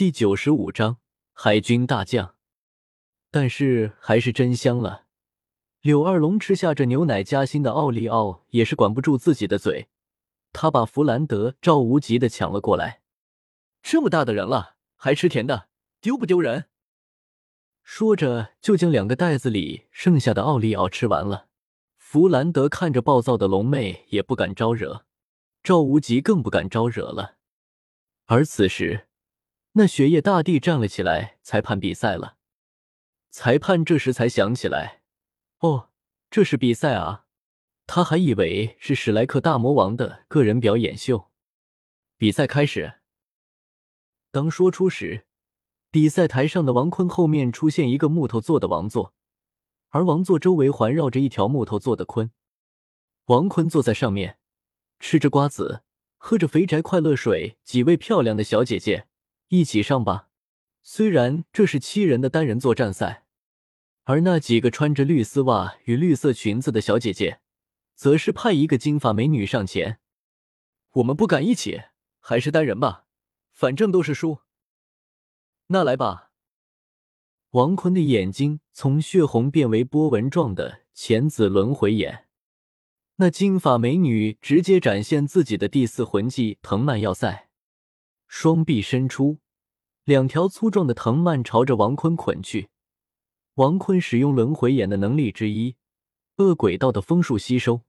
第九十五章海军大将。但是还是真香了。柳二龙吃下这牛奶夹心的奥利奥也是管不住自己的嘴，他把弗兰德赵无极的抢了过来。这么大的人了，还吃甜的，丢不丢人？说着就将两个袋子里剩下的奥利奥吃完了。弗兰德看着暴躁的龙妹，也不敢招惹，赵无极更不敢招惹了。而此时，那雪夜大帝站了起来，裁判比赛了。裁判这时才想起来，哦，这是比赛啊！他还以为是史莱克大魔王的个人表演秀。比赛开始。当说出时，比赛台上的王坤后面出现一个木头做的王座，而王座周围环绕着一条木头做的鲲。王坤坐在上面，吃着瓜子，喝着肥宅快乐水。几位漂亮的小姐姐，一起上吧！虽然这是七人的单人作战赛，而那几个穿着绿丝袜与绿色裙子的小姐姐，则是派一个金发美女上前。我们不敢一起，还是单人吧，反正都是输。那来吧。王坤的眼睛从血红变为波纹状的浅紫轮回眼，那金发美女直接展现自己的第四魂技藤蔓要塞，双臂伸出。两条粗壮的藤蔓朝着王坤捆去，王坤使用轮回眼的能力之一——恶鬼道的风术吸收。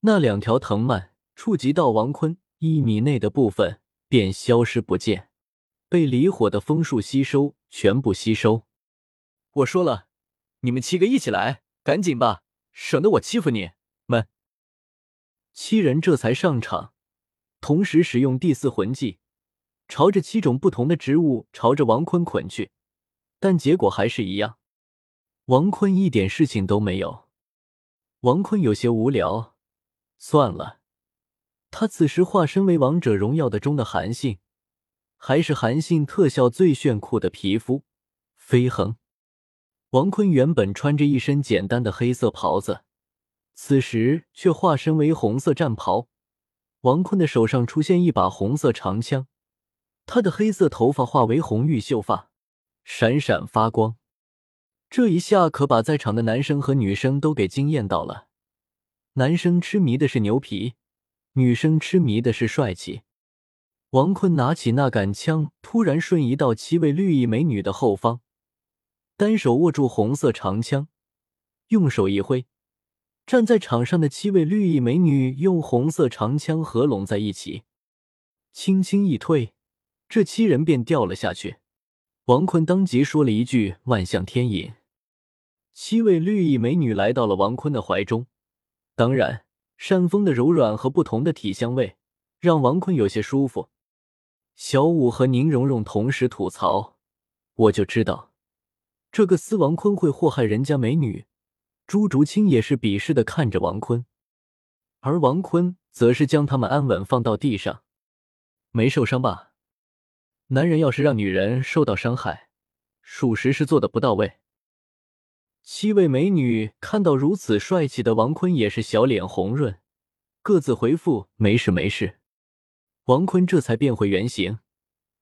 那两条藤蔓触及到王坤一米内的部分，便消失不见，被离火的风术吸收，全部吸收。我说了，你们七个一起来，赶紧吧，省得我欺负你们。七人这才上场，同时使用第四魂技。朝着七种不同的植物，朝着王坤捆去，但结果还是一样。王坤一点事情都没有。王坤有些无聊，算了。他此时化身为王者荣耀的中的韩信，还是韩信特效最炫酷的皮肤飞横。王坤原本穿着一身简单的黑色袍子，此时却化身为红色战袍。王坤的手上出现一把红色长枪。他的黑色头发化为红玉秀发，闪闪发光。这一下可把在场的男生和女生都给惊艳到了。男生痴迷的是牛皮，女生痴迷的是帅气。王坤拿起那杆枪，突然瞬移到七位绿衣美女的后方，单手握住红色长枪，用手一挥，站在场上的七位绿衣美女用红色长枪合拢在一起，轻轻一推。这七人便掉了下去，王坤当即说了一句“万象天引”，七位绿衣美女来到了王坤的怀中。当然，山峰的柔软和不同的体香味让王坤有些舒服。小五和宁荣荣同时吐槽：“我就知道，这个司王坤会祸害人家美女。”朱竹清也是鄙视的看着王坤，而王坤则是将他们安稳放到地上，没受伤吧？男人要是让女人受到伤害，属实是做的不到位。七位美女看到如此帅气的王坤，也是小脸红润，各自回复没事没事。王坤这才变回原形，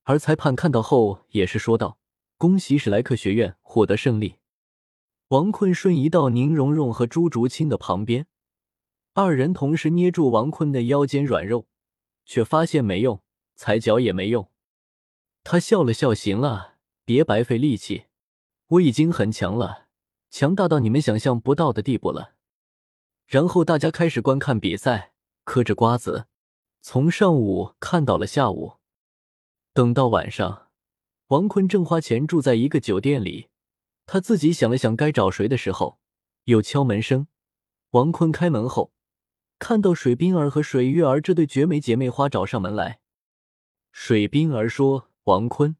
而裁判看到后也是说道：“恭喜史莱克学院获得胜利。”王坤瞬移到宁荣荣和朱竹清的旁边，二人同时捏住王坤的腰间软肉，却发现没用，踩脚也没用。他笑了笑，行了，别白费力气，我已经很强了，强大到你们想象不到的地步了。然后大家开始观看比赛，嗑着瓜子，从上午看到了下午。等到晚上，王坤正花钱住在一个酒店里，他自己想了想该找谁的时候，有敲门声。王坤开门后，看到水冰儿和水月儿这对绝美姐妹花找上门来。水冰儿说。王坤，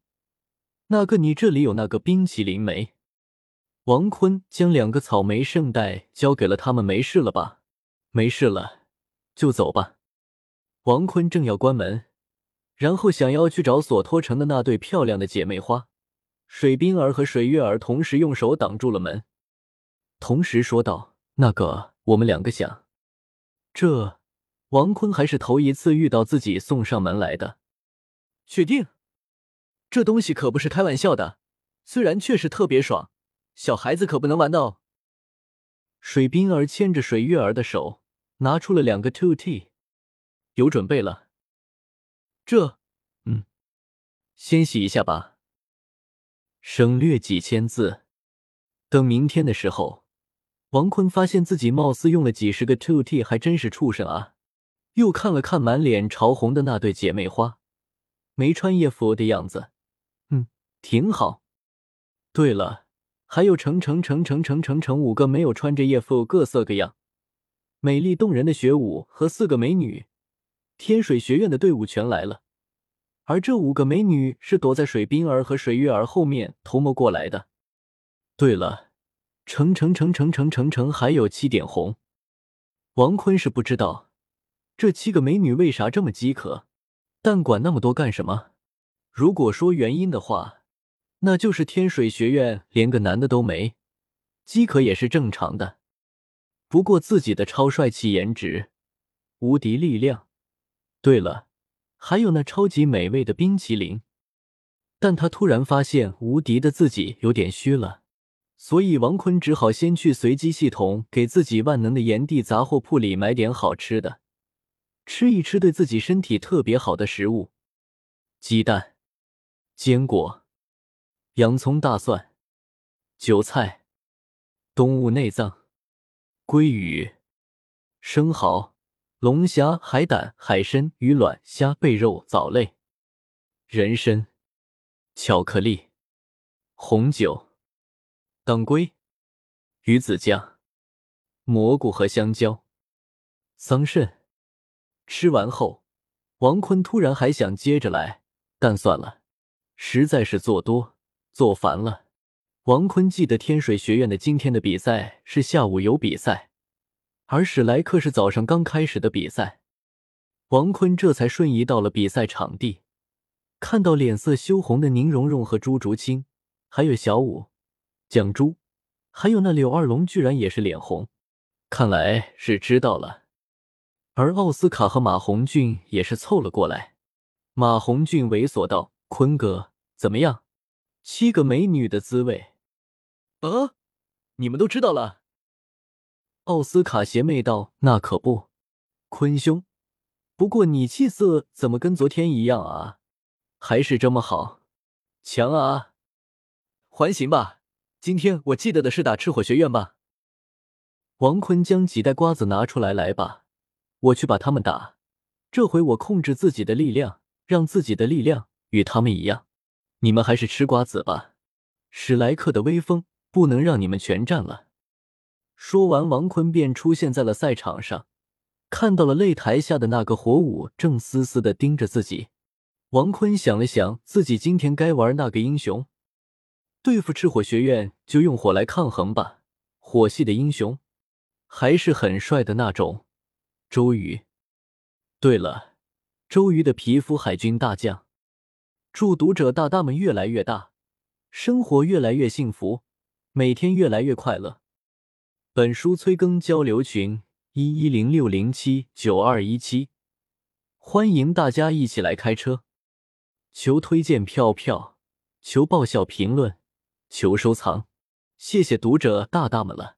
那个你这里有那个冰淇淋没？王坤将两个草莓圣代交给了他们，没事了吧？没事了，就走吧。王坤正要关门，然后想要去找索托城的那对漂亮的姐妹花，水冰儿和水月儿同时用手挡住了门，同时说道：“那个，我们两个想。”这王坤还是头一次遇到自己送上门来的，确定。这东西可不是开玩笑的，虽然确实特别爽，小孩子可不能玩的哦。水冰儿牵着水月儿的手，拿出了两个 Two T，有准备了。这，嗯，先洗一下吧，省略几千字。等明天的时候，王坤发现自己貌似用了几十个 Two T，还真是畜生啊！又看了看满脸潮红的那对姐妹花，没穿夜服的样子。挺好。对了，还有成成成成成成成五个没有穿着夜服、各色各样、美丽动人的学舞和四个美女，天水学院的队伍全来了。而这五个美女是躲在水冰儿和水月儿后面偷摸过来的。对了，成成成成成成成还有七点红。王坤是不知道这七个美女为啥这么饥渴，但管那么多干什么？如果说原因的话。那就是天水学院连个男的都没，饥渴也是正常的。不过自己的超帅气颜值、无敌力量，对了，还有那超级美味的冰淇淋。但他突然发现无敌的自己有点虚了，所以王坤只好先去随机系统给自己万能的炎帝杂货铺里买点好吃的，吃一吃对自己身体特别好的食物，鸡蛋、坚果。洋葱、大蒜、韭菜、动物内脏、鲑鱼、生蚝、龙虾、海胆、海参、鱼卵、虾、贝肉、藻类、人参、巧克力、红酒、当归、鱼子酱、蘑菇和香蕉、桑葚。吃完后，王坤突然还想接着来，但算了，实在是做多。做烦了，王坤记得天水学院的今天的比赛是下午有比赛，而史莱克是早上刚开始的比赛。王坤这才瞬移到了比赛场地，看到脸色羞红的宁荣荣和朱竹清，还有小舞、蒋珠，还有那柳二龙，居然也是脸红，看来是知道了。而奥斯卡和马红俊也是凑了过来，马红俊猥琐道：“坤哥，怎么样？”七个美女的滋味，呃，你们都知道了。奥斯卡邪魅道：“那可不，坤兄。不过你气色怎么跟昨天一样啊？还是这么好，强啊！还行吧。今天我记得的是打赤火学院吧？王坤将几袋瓜子拿出来，来吧，我去把他们打。这回我控制自己的力量，让自己的力量与他们一样。”你们还是吃瓜子吧，史莱克的威风不能让你们全占了。说完，王坤便出现在了赛场上，看到了擂台下的那个火舞正死死的盯着自己。王坤想了想，自己今天该玩那个英雄，对付赤火学院就用火来抗衡吧。火系的英雄还是很帅的那种，周瑜。对了，周瑜的皮肤海军大将。祝读者大大们越来越大，生活越来越幸福，每天越来越快乐。本书催更交流群一一零六零七九二一七，欢迎大家一起来开车。求推荐票票，求爆笑评论，求收藏，谢谢读者大大们了。